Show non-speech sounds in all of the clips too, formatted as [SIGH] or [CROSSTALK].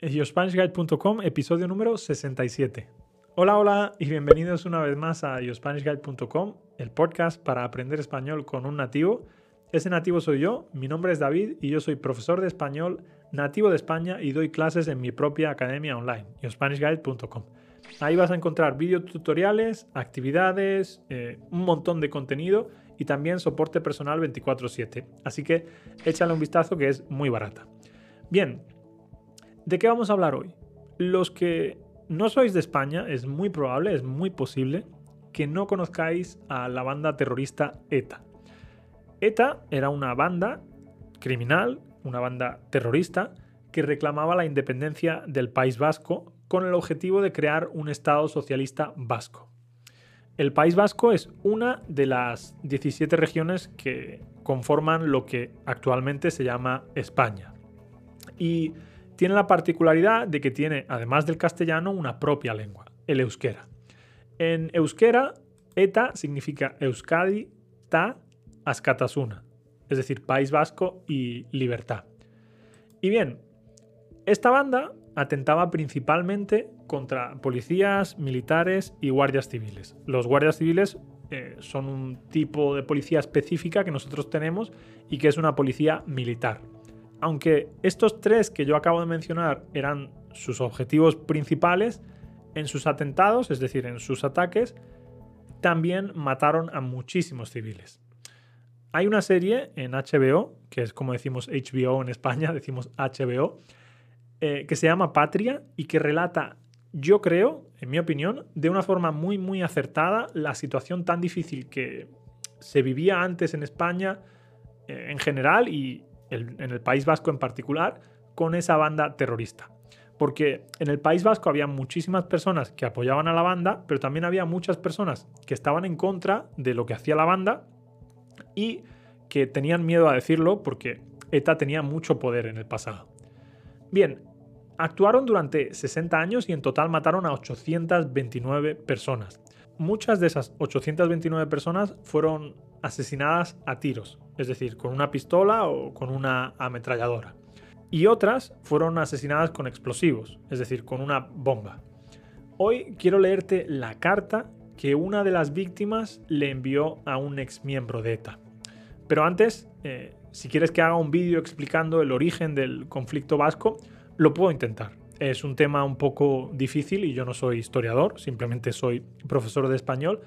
YoSpanishGuide.com, episodio número 67. Hola, hola y bienvenidos una vez más a YoSpanishGuide.com, el podcast para aprender español con un nativo. Ese nativo soy yo, mi nombre es David y yo soy profesor de español nativo de España y doy clases en mi propia academia online, YoSpanishGuide.com. Ahí vas a encontrar videotutoriales, actividades, eh, un montón de contenido y también soporte personal 24/7. Así que échale un vistazo que es muy barata. Bien, ¿De qué vamos a hablar hoy? Los que no sois de España, es muy probable, es muy posible que no conozcáis a la banda terrorista ETA. ETA era una banda criminal, una banda terrorista, que reclamaba la independencia del País Vasco con el objetivo de crear un Estado socialista vasco. El País Vasco es una de las 17 regiones que conforman lo que actualmente se llama España. Y tiene la particularidad de que tiene, además del castellano, una propia lengua, el euskera. En euskera, eta significa Euskadi, ta, askatasuna, es decir, País Vasco y libertad. Y bien, esta banda atentaba principalmente contra policías, militares y guardias civiles. Los guardias civiles eh, son un tipo de policía específica que nosotros tenemos y que es una policía militar aunque estos tres que yo acabo de mencionar eran sus objetivos principales, en sus atentados, es decir, en sus ataques, también mataron a muchísimos civiles. Hay una serie en HBO, que es como decimos HBO en España, [LAUGHS] decimos HBO, eh, que se llama Patria y que relata, yo creo, en mi opinión, de una forma muy, muy acertada la situación tan difícil que se vivía antes en España eh, en general y, en el País Vasco en particular, con esa banda terrorista. Porque en el País Vasco había muchísimas personas que apoyaban a la banda, pero también había muchas personas que estaban en contra de lo que hacía la banda y que tenían miedo a decirlo porque ETA tenía mucho poder en el pasado. Bien, actuaron durante 60 años y en total mataron a 829 personas. Muchas de esas 829 personas fueron asesinadas a tiros, es decir, con una pistola o con una ametralladora. Y otras fueron asesinadas con explosivos, es decir, con una bomba. Hoy quiero leerte la carta que una de las víctimas le envió a un ex miembro de ETA. Pero antes, eh, si quieres que haga un vídeo explicando el origen del conflicto vasco, lo puedo intentar. Es un tema un poco difícil y yo no soy historiador, simplemente soy profesor de español,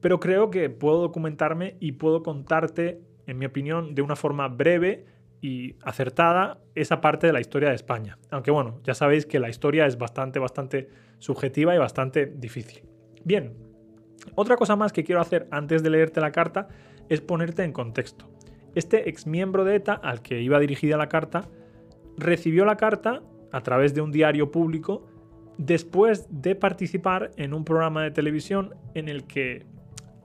pero creo que puedo documentarme y puedo contarte, en mi opinión, de una forma breve y acertada esa parte de la historia de España. Aunque bueno, ya sabéis que la historia es bastante, bastante subjetiva y bastante difícil. Bien, otra cosa más que quiero hacer antes de leerte la carta es ponerte en contexto. Este ex miembro de ETA al que iba dirigida la carta recibió la carta a través de un diario público después de participar en un programa de televisión en el que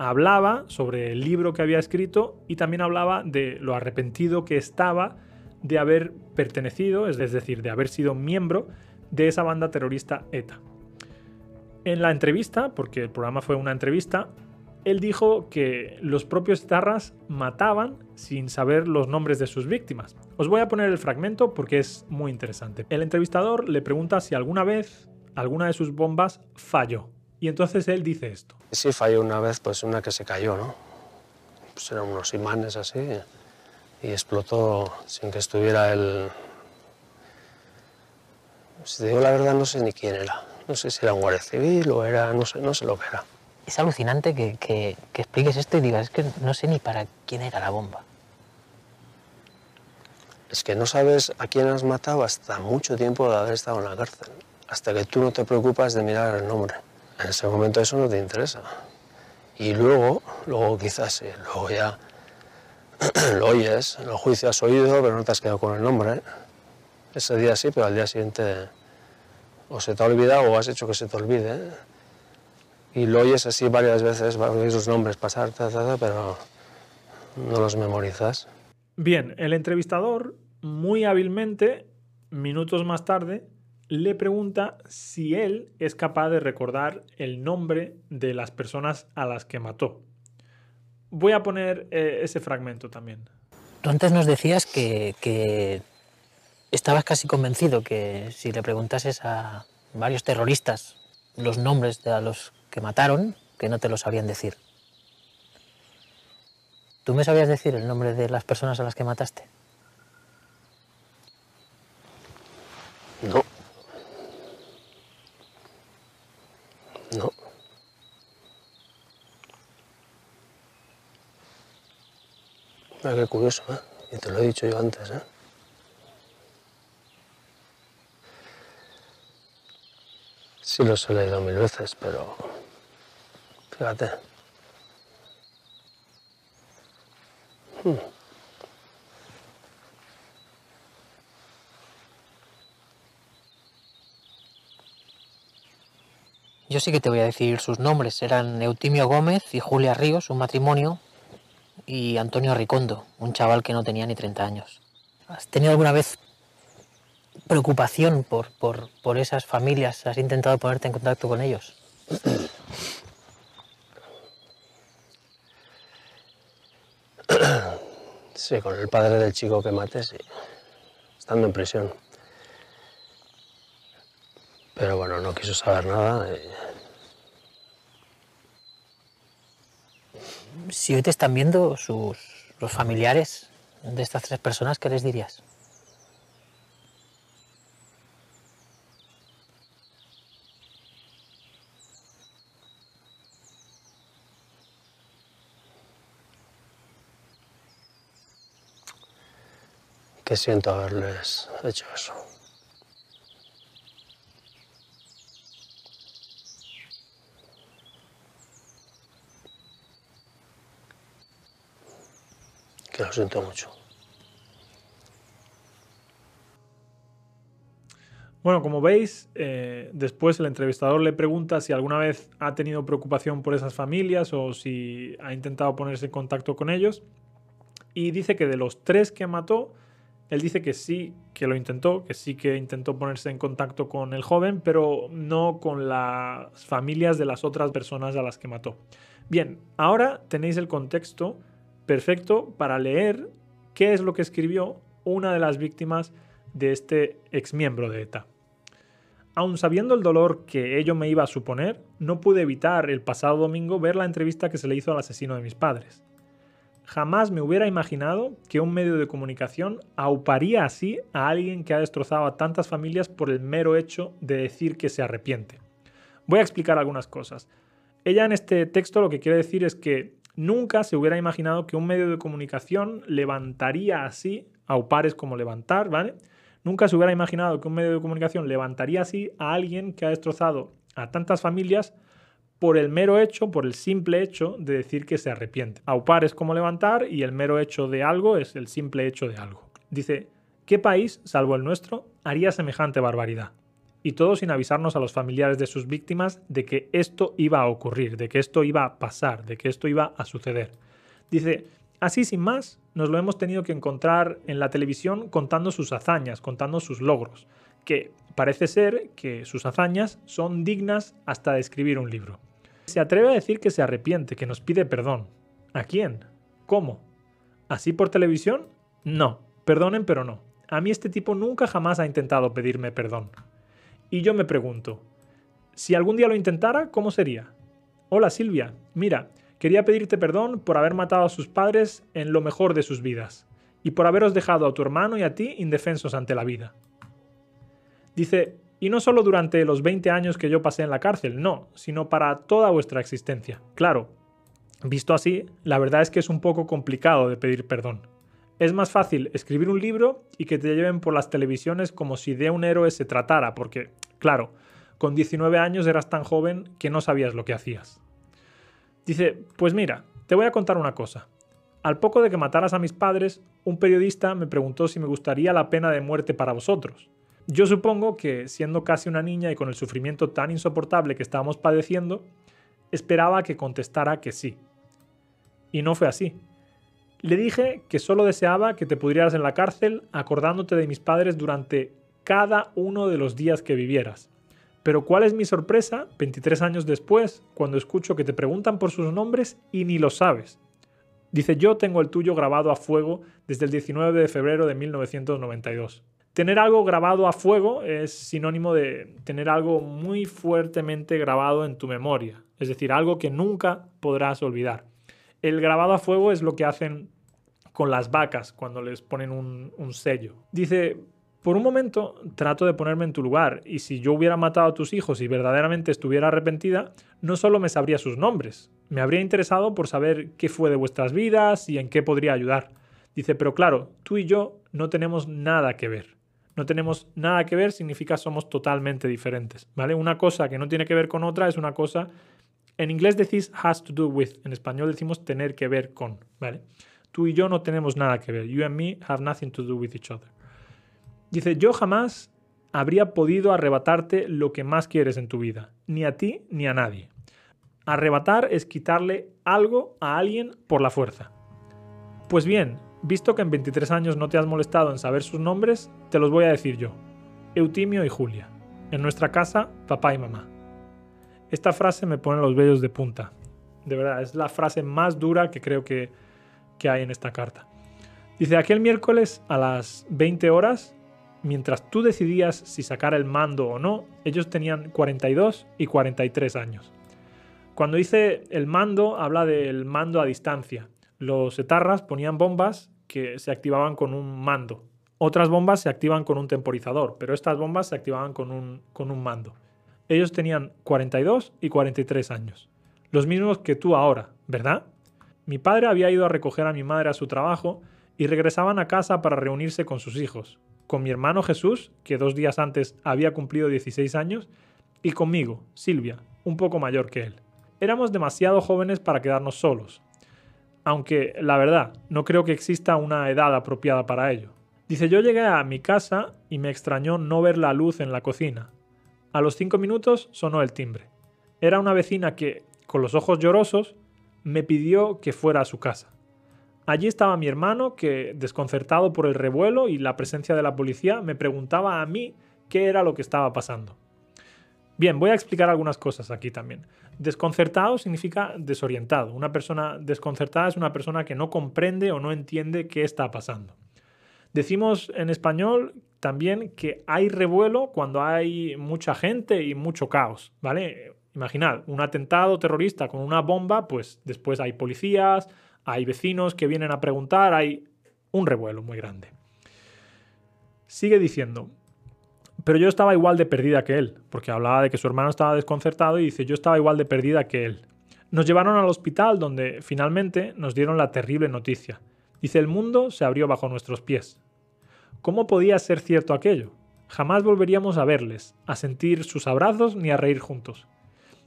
hablaba sobre el libro que había escrito y también hablaba de lo arrepentido que estaba de haber pertenecido, es decir, de haber sido miembro de esa banda terrorista ETA. En la entrevista, porque el programa fue una entrevista, él dijo que los propios etarras mataban sin saber los nombres de sus víctimas. Os voy a poner el fragmento porque es muy interesante. El entrevistador le pregunta si alguna vez alguna de sus bombas falló. Y entonces él dice esto. Sí, falló una vez, pues una que se cayó, ¿no? Pues eran unos imanes así y explotó sin que estuviera el... Si te digo la verdad, no sé ni quién era. No sé si era un guardia civil o era... no sé, no sé lo que era. Es alucinante que, que, que expliques esto y digas, es que no sé ni para quién era la bomba. Es que no sabes a quién has matado hasta mucho tiempo de haber estado en la cárcel. Hasta que tú no te preocupas de mirar el nombre. En ese momento eso no te interesa. Y luego, luego quizás, luego ya [CLEARS THROAT] lo oyes, el juicio has oído, pero no te has quedado con el nombre. Ese día sí, pero al día siguiente o se te ha olvidado o has hecho que se te olvide. Y lo oyes así varias veces, varios sus nombres pasar, pero no los memorizas. Bien, el entrevistador muy hábilmente, minutos más tarde, le pregunta si él es capaz de recordar el nombre de las personas a las que mató. Voy a poner eh, ese fragmento también. Tú antes nos decías que, que, estabas casi convencido que si le preguntases a varios terroristas los nombres de a los que mataron, que no te lo sabrían decir. ¿Tú me sabías decir el nombre de las personas a las que mataste? No. No. Ah, qué curioso, ¿eh? Y te lo he dicho yo antes, ¿eh? Sí los he leído mil veces, pero... Fíjate. Hmm. Yo sí que te voy a decir sus nombres. Eran Eutimio Gómez y Julia Ríos, un matrimonio, y Antonio Ricondo, un chaval que no tenía ni 30 años. ¿Has tenido alguna vez preocupación por, por, por esas familias? ¿Has intentado ponerte en contacto con ellos? [COUGHS] Sí, con el padre del chico que maté, sí. Estando en prisión. Pero bueno, no quiso saber nada. y- Si hoy te están viendo sus, los familiares de estas tres personas, ¿qué les dirías? que siento haberles hecho eso. Que lo siento mucho. Bueno, como veis, eh, después el entrevistador le pregunta si alguna vez ha tenido preocupación por esas familias o si ha intentado ponerse en contacto con ellos. Y dice que de los tres que mató, él dice que sí que lo intentó, que sí que intentó ponerse en contacto con el joven, pero no con las familias de las otras personas a las que mató. Bien, ahora tenéis el contexto perfecto para leer qué es lo que escribió una de las víctimas de este exmiembro de ETA. Aun sabiendo el dolor que ello me iba a suponer, no pude evitar el pasado domingo ver la entrevista que se le hizo al asesino de mis padres. Jamás me hubiera imaginado que un medio de comunicación auparía así a alguien que ha destrozado a tantas familias por el mero hecho de decir que se arrepiente. Voy a explicar algunas cosas. Ella en este texto lo que quiere decir es que nunca se hubiera imaginado que un medio de comunicación levantaría así, aupares como levantar, ¿vale? Nunca se hubiera imaginado que un medio de comunicación levantaría así a alguien que ha destrozado a tantas familias por el mero hecho, por el simple hecho de decir que se arrepiente. Aupar es como levantar y el mero hecho de algo es el simple hecho de algo. Dice, ¿qué país, salvo el nuestro, haría semejante barbaridad? Y todo sin avisarnos a los familiares de sus víctimas de que esto iba a ocurrir, de que esto iba a pasar, de que esto iba a suceder. Dice, así sin más, nos lo hemos tenido que encontrar en la televisión contando sus hazañas, contando sus logros, que parece ser que sus hazañas son dignas hasta de escribir un libro. Se atreve a decir que se arrepiente, que nos pide perdón. ¿A quién? ¿Cómo? ¿Así por televisión? No. Perdonen, pero no. A mí este tipo nunca jamás ha intentado pedirme perdón. Y yo me pregunto, si algún día lo intentara, ¿cómo sería? Hola Silvia, mira, quería pedirte perdón por haber matado a sus padres en lo mejor de sus vidas y por haberos dejado a tu hermano y a ti indefensos ante la vida. Dice, y no solo durante los 20 años que yo pasé en la cárcel, no, sino para toda vuestra existencia. Claro, visto así, la verdad es que es un poco complicado de pedir perdón. Es más fácil escribir un libro y que te lleven por las televisiones como si de un héroe se tratara, porque, claro, con 19 años eras tan joven que no sabías lo que hacías. Dice, pues mira, te voy a contar una cosa. Al poco de que mataras a mis padres, un periodista me preguntó si me gustaría la pena de muerte para vosotros. Yo supongo que, siendo casi una niña y con el sufrimiento tan insoportable que estábamos padeciendo, esperaba que contestara que sí. Y no fue así. Le dije que solo deseaba que te pudrieras en la cárcel acordándote de mis padres durante cada uno de los días que vivieras. Pero ¿cuál es mi sorpresa 23 años después cuando escucho que te preguntan por sus nombres y ni lo sabes? Dice, yo tengo el tuyo grabado a fuego desde el 19 de febrero de 1992. Tener algo grabado a fuego es sinónimo de tener algo muy fuertemente grabado en tu memoria, es decir, algo que nunca podrás olvidar. El grabado a fuego es lo que hacen con las vacas cuando les ponen un, sello. Dice, por un momento trato de ponerme en tu lugar y si yo hubiera matado a tus hijos y verdaderamente estuviera arrepentida, no solo me sabría sus nombres, me habría interesado por saber qué fue de vuestras vidas y en qué podría ayudar. Dice, pero claro, tú y yo no tenemos nada que ver. No tenemos nada que ver significa somos totalmente diferentes, ¿vale? Una cosa que no tiene que ver con otra es una cosa en inglés decís has to do with, en español decimos tener que ver con, ¿vale? Tú y yo no tenemos nada que ver. You and me have nothing to do with each other. Dice, yo jamás habría podido arrebatarte lo que más quieres en tu vida, ni a ti ni a nadie. Arrebatar es quitarle algo a alguien por la fuerza. Pues bien, visto que en 23 años no te has molestado en saber sus nombres, te los voy a decir yo. Eutimio y Julia. En nuestra casa, papá y mamá. Esta frase me pone los vellos de punta. De verdad, es la frase más dura que creo que, hay en esta carta. Dice, aquel miércoles a las 20 horas, mientras tú decidías si sacar el mando o no, ellos tenían 42 y 43 años. Cuando dice el mando, habla del mando a distancia. Los etarras ponían bombas que se activaban con un mando. Otras bombas se activan con un temporizador, pero estas bombas se activaban con un, con un mando. Ellos tenían 42 y 43 años. Los mismos que tú ahora, ¿verdad? Mi padre había ido a recoger a mi madre a su trabajo y regresaban a casa para reunirse con sus hijos, con mi hermano Jesús, que dos días antes había cumplido 16 años, y conmigo, Silvia, un poco mayor que él. Éramos demasiado jóvenes para quedarnos solos, aunque la verdad, no creo que exista una edad apropiada para ello. Dice, yo llegué a mi casa y me extrañó no ver la luz en la cocina, a los cinco minutos sonó el timbre. Era una vecina que, con los ojos llorosos, me pidió que fuera a su casa. Allí estaba mi hermano, que, desconcertado por el revuelo y la presencia de la policía, me preguntaba a mí qué era lo que estaba pasando. Bien, voy a explicar algunas cosas aquí también. Desconcertado significa desorientado. Una persona desconcertada es una persona que no comprende o no entiende qué está pasando. Decimos en español también que hay revuelo cuando hay mucha gente y mucho caos, ¿vale? Imaginad, un atentado terrorista con una bomba, pues después hay policías, hay vecinos que vienen a preguntar, hay un revuelo muy grande. Sigue diciendo, pero yo estaba igual de perdida que él, porque hablaba de que su hermano estaba desconcertado y dice, yo estaba igual de perdida que él. Nos llevaron al hospital donde finalmente nos dieron la terrible noticia. Dice, el mundo se abrió bajo nuestros pies. ¿Cómo podía ser cierto aquello? Jamás volveríamos a verles, a sentir sus abrazos ni a reír juntos.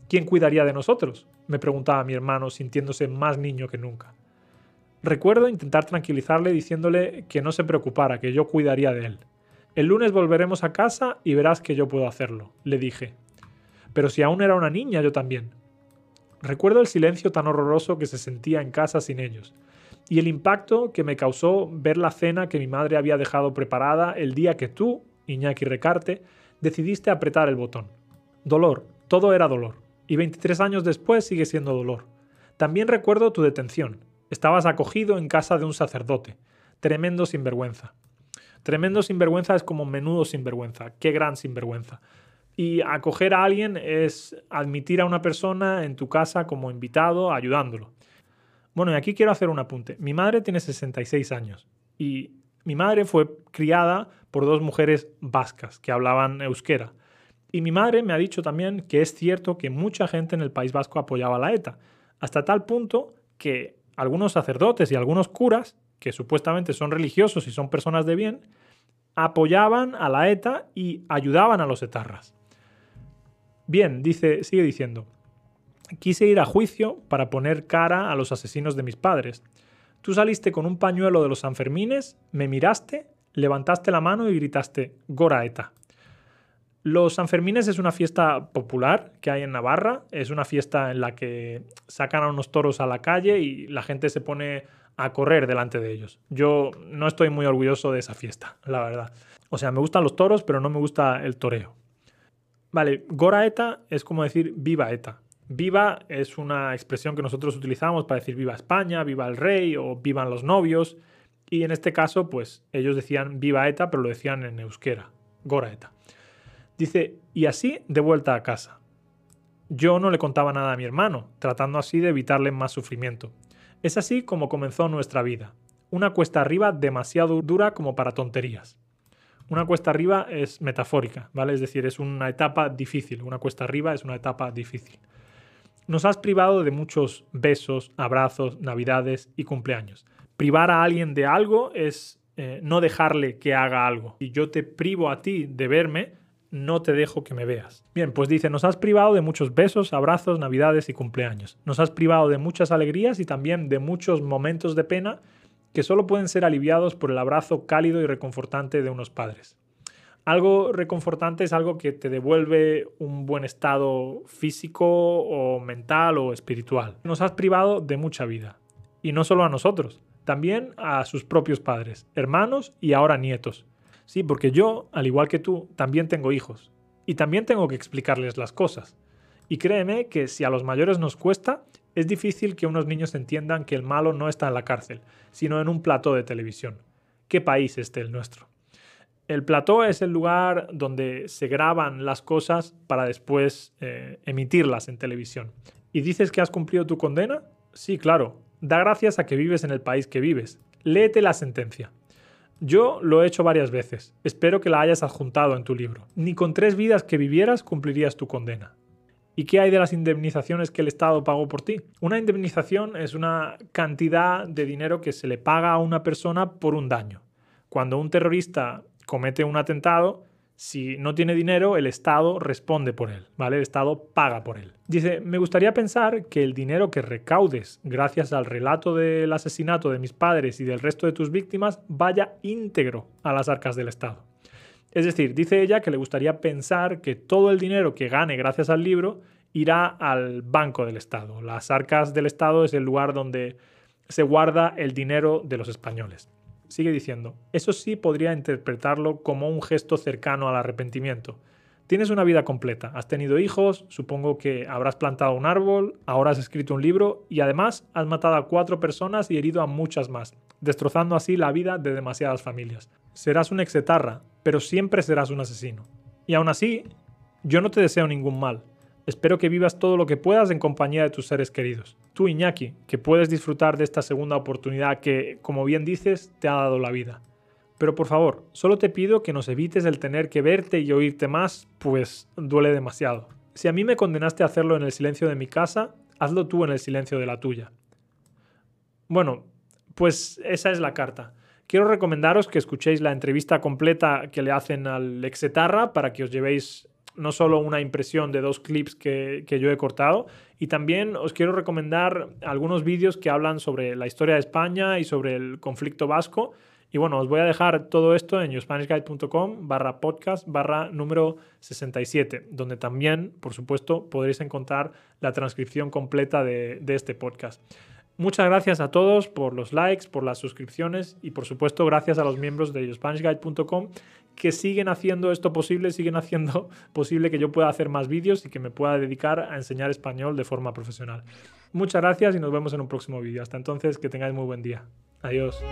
¿Quién cuidaría de nosotros? me preguntaba mi hermano, sintiéndose más niño que nunca. Recuerdo intentar tranquilizarle diciéndole que no se preocupara, que yo cuidaría de él. El lunes volveremos a casa y verás que yo puedo hacerlo, le dije. Pero si aún era una niña, yo también. Recuerdo el silencio tan horroroso que se sentía en casa sin ellos, y el impacto que me causó ver la cena que mi madre había dejado preparada el día que tú, Iñaki Recarte, decidiste apretar el botón. Dolor, todo era dolor, y 23 años después sigue siendo dolor. También recuerdo tu detención. Estabas acogido en casa de un sacerdote. Tremendo sinvergüenza. Tremendo sinvergüenza es como menudo sinvergüenza. Qué gran sinvergüenza. Y acoger a alguien es admitir a una persona en tu casa como invitado, ayudándolo. Bueno, y aquí quiero hacer un apunte. Mi madre tiene 66 años y mi madre fue criada por dos mujeres vascas que hablaban euskera. Y mi madre me ha dicho también que es cierto que mucha gente en el País Vasco apoyaba a la ETA, hasta tal punto que algunos sacerdotes y algunos curas, que supuestamente son religiosos y son personas de bien, apoyaban a la ETA y ayudaban a los etarras. Bien, dice, sigue diciendo. Quise ir a juicio para poner cara a los asesinos de mis padres. Tú saliste con un pañuelo de los Sanfermines, me miraste, levantaste la mano y gritaste Goraeta. Los Sanfermines es una fiesta popular que hay en Navarra, es una fiesta en la que sacan a unos toros a la calle y la gente se pone a correr delante de ellos. Yo no estoy muy orgulloso de esa fiesta, la verdad. O sea, me gustan los toros, pero no me gusta el toreo. Vale, Goraeta es como decir viva ETA. Viva es una expresión que nosotros utilizamos para decir viva España, viva el rey o vivan los novios. Y en este caso, pues ellos decían viva ETA, pero lo decían en euskera, Gora ETA. Dice, y así de vuelta a casa. Yo no le contaba nada a mi hermano, tratando así de evitarle más sufrimiento. Es así como comenzó nuestra vida. Una cuesta arriba demasiado dura como para tonterías. Una cuesta arriba es metafórica, ¿vale? Es decir, es una etapa difícil. Una cuesta arriba es una etapa difícil. Nos has privado de muchos besos, abrazos, navidades y cumpleaños. Privar a alguien de algo es eh, no dejarle que haga algo. Si yo te privo a ti de verme, no te dejo que me veas. Bien, pues dice, nos has privado de muchos besos, abrazos, navidades y cumpleaños. Nos has privado de muchas alegrías y también de muchos momentos de pena que solo pueden ser aliviados por el abrazo cálido y reconfortante de unos padres. Algo reconfortante es algo que te devuelve un buen estado físico o mental o espiritual. Nos has privado de mucha vida. Y no solo a nosotros, también a sus propios padres, hermanos y ahora nietos. Sí, porque yo, al igual que tú, también tengo hijos. Y también tengo que explicarles las cosas. Y créeme que si a los mayores nos cuesta, es difícil que unos niños entiendan que el malo no está en la cárcel, sino en un plató de televisión. ¿Qué país este el nuestro? El plató es el lugar donde se graban las cosas para después eh, emitirlas en televisión. ¿Y dices que has cumplido tu condena? Sí, claro. Da gracias a que vives en el país que vives. Léete la sentencia. Yo lo he hecho varias veces. Espero que la hayas adjuntado en tu libro. Ni con tres vidas que vivieras cumplirías tu condena. ¿Y qué hay de las indemnizaciones que el Estado pagó por ti? Una indemnización es una cantidad de dinero que se le paga a una persona por un daño. Cuando un terrorista comete un atentado, si no tiene dinero, el Estado responde por él, ¿vale? El Estado paga por él. Dice, me gustaría pensar que el dinero que recaudes gracias al relato del asesinato de mis padres y del resto de tus víctimas vaya íntegro a las arcas del Estado. Es decir, dice ella que le gustaría pensar que todo el dinero que gane gracias al libro irá al Banco del Estado. Las arcas del Estado es el lugar donde se guarda el dinero de los españoles. Sigue diciendo, eso sí podría interpretarlo como un gesto cercano al arrepentimiento. Tienes una vida completa, has tenido hijos, supongo que habrás plantado un árbol, ahora has escrito un libro y además has matado a cuatro personas y herido a muchas más, destrozando así la vida de demasiadas familias. Serás un exetarra, pero siempre serás un asesino. Y aún así, yo no te deseo ningún mal. Espero que vivas todo lo que puedas en compañía de tus seres queridos. Tú, Iñaki, que puedes disfrutar de esta segunda oportunidad que, como bien dices, te ha dado la vida. Pero por favor, solo te pido que nos evites el tener que verte y oírte más, pues duele demasiado. Si a mí me condenaste a hacerlo en el silencio de mi casa, hazlo tú en el silencio de la tuya. Bueno, pues esa es la carta. Quiero recomendaros que escuchéis la entrevista completa que le hacen al exetarra para que os llevéis no solo una impresión de dos clips que, yo he cortado, y también os quiero recomendar algunos vídeos que hablan sobre la historia de España y sobre el conflicto vasco. Y bueno, os voy a dejar todo esto en youspanishguide.com barra podcast barra número 67, donde también, por supuesto, podréis encontrar la transcripción completa de, de este podcast. Muchas gracias a todos por los likes, por las suscripciones y por supuesto gracias a los miembros de youspanishguide.com que siguen haciendo esto posible, siguen haciendo [LAUGHS] posible que yo pueda hacer más vídeos y que me pueda dedicar a enseñar español de forma profesional. Muchas gracias y nos vemos en un próximo vídeo. Hasta entonces, que tengáis muy buen día. Adiós.